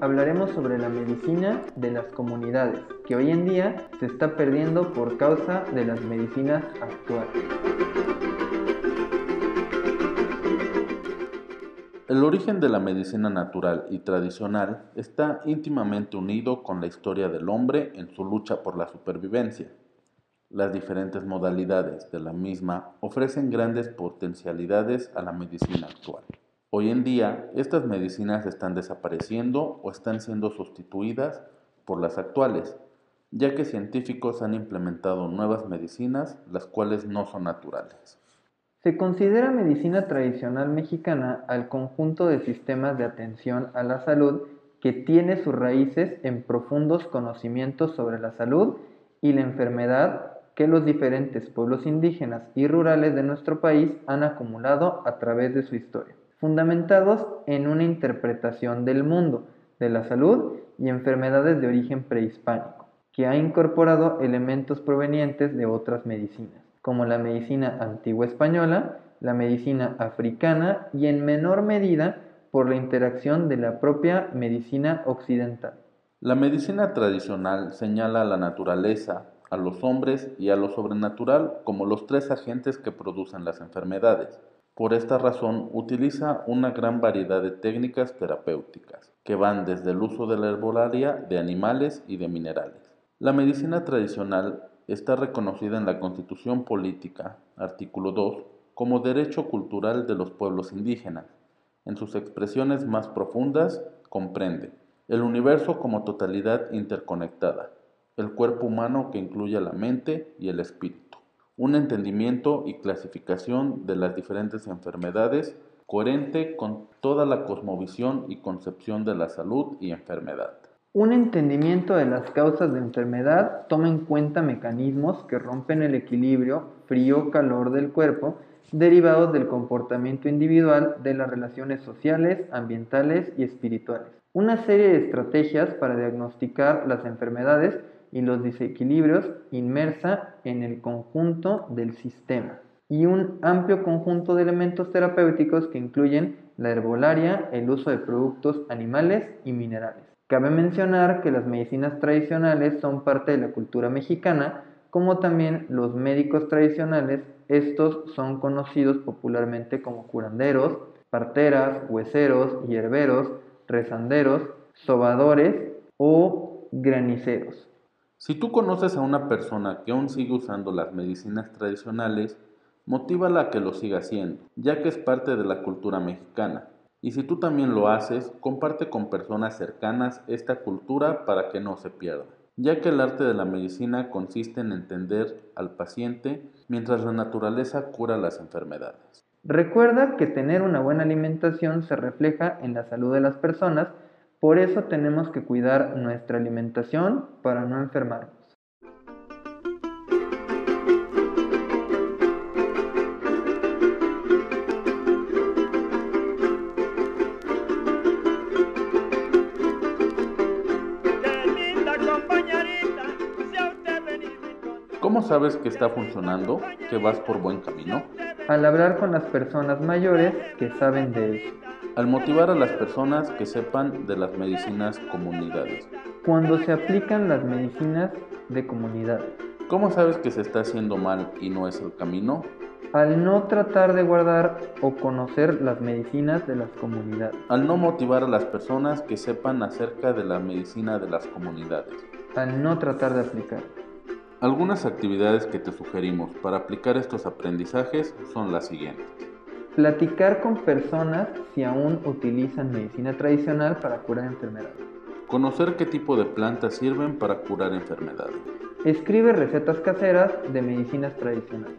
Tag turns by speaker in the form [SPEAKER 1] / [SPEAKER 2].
[SPEAKER 1] Hablaremos sobre la medicina de las comunidades, que hoy en día se está perdiendo por causa de las medicinas actuales.
[SPEAKER 2] El origen de la medicina natural y tradicional está íntimamente unido con la historia del hombre en su lucha por la supervivencia. Las diferentes modalidades de la misma ofrecen grandes potencialidades a la medicina actual. Hoy en día, estas medicinas están desapareciendo o están siendo sustituidas por las actuales, ya que científicos han implementado nuevas medicinas, las cuales no son naturales.
[SPEAKER 1] Se considera medicina tradicional mexicana al conjunto de sistemas de atención a la salud que tiene sus raíces en profundos conocimientos sobre la salud y la enfermedad que los diferentes pueblos indígenas y rurales de nuestro país han acumulado a través de su historia fundamentados en una interpretación del mundo, de la salud y enfermedades de origen prehispánico, que ha incorporado elementos provenientes de otras medicinas, como la medicina antigua española, la medicina africana y en menor medida por la interacción de la propia medicina occidental.
[SPEAKER 2] La medicina tradicional señala a la naturaleza, a los hombres y a lo sobrenatural como los tres agentes que producen las enfermedades. Por esta razón utiliza una gran variedad de técnicas terapéuticas, que van desde el uso de la herbolaria de animales y de minerales. La medicina tradicional está reconocida en la Constitución Política, artículo 2, como derecho cultural de los pueblos indígenas. En sus expresiones más profundas comprende el universo como totalidad interconectada, el cuerpo humano que incluye la mente y el espíritu un entendimiento y clasificación de las diferentes enfermedades coherente con toda la cosmovisión y concepción de la salud y enfermedad.
[SPEAKER 1] Un entendimiento de las causas de enfermedad toma en cuenta mecanismos que rompen el equilibrio frío-calor del cuerpo derivados del comportamiento individual de las relaciones sociales, ambientales y espirituales. Una serie de estrategias para diagnosticar las enfermedades y los desequilibrios inmersa en el conjunto del sistema y un amplio conjunto de elementos terapéuticos que incluyen la herbolaria, el uso de productos animales y minerales. Cabe mencionar que las medicinas tradicionales son parte de la cultura mexicana, como también los médicos tradicionales, estos son conocidos popularmente como curanderos, parteras, hueseros, hierberos, rezanderos, sobadores o graniceros.
[SPEAKER 2] Si tú conoces a una persona que aún sigue usando las medicinas tradicionales, motívala a que lo siga haciendo, ya que es parte de la cultura mexicana. Y si tú también lo haces, comparte con personas cercanas esta cultura para que no se pierda, ya que el arte de la medicina consiste en entender al paciente mientras la naturaleza cura las enfermedades.
[SPEAKER 1] Recuerda que tener una buena alimentación se refleja en la salud de las personas por eso tenemos que cuidar nuestra alimentación para no enfermarnos.
[SPEAKER 2] ¿Cómo sabes que está funcionando, que vas por buen camino?
[SPEAKER 1] Al hablar con las personas mayores que saben de eso
[SPEAKER 2] al motivar a las personas que sepan de las medicinas comunidades.
[SPEAKER 1] Cuando se aplican las medicinas de comunidad.
[SPEAKER 2] ¿Cómo sabes que se está haciendo mal y no es el camino?
[SPEAKER 1] Al no tratar de guardar o conocer las medicinas de las comunidades.
[SPEAKER 2] Al no motivar a las personas que sepan acerca de la medicina de las comunidades.
[SPEAKER 1] Al no tratar de aplicar.
[SPEAKER 2] Algunas actividades que te sugerimos para aplicar estos aprendizajes son las siguientes.
[SPEAKER 1] Platicar con personas si aún utilizan medicina tradicional para curar enfermedades.
[SPEAKER 2] Conocer qué tipo de plantas sirven para curar enfermedades.
[SPEAKER 1] Escribe recetas caseras de medicinas tradicionales.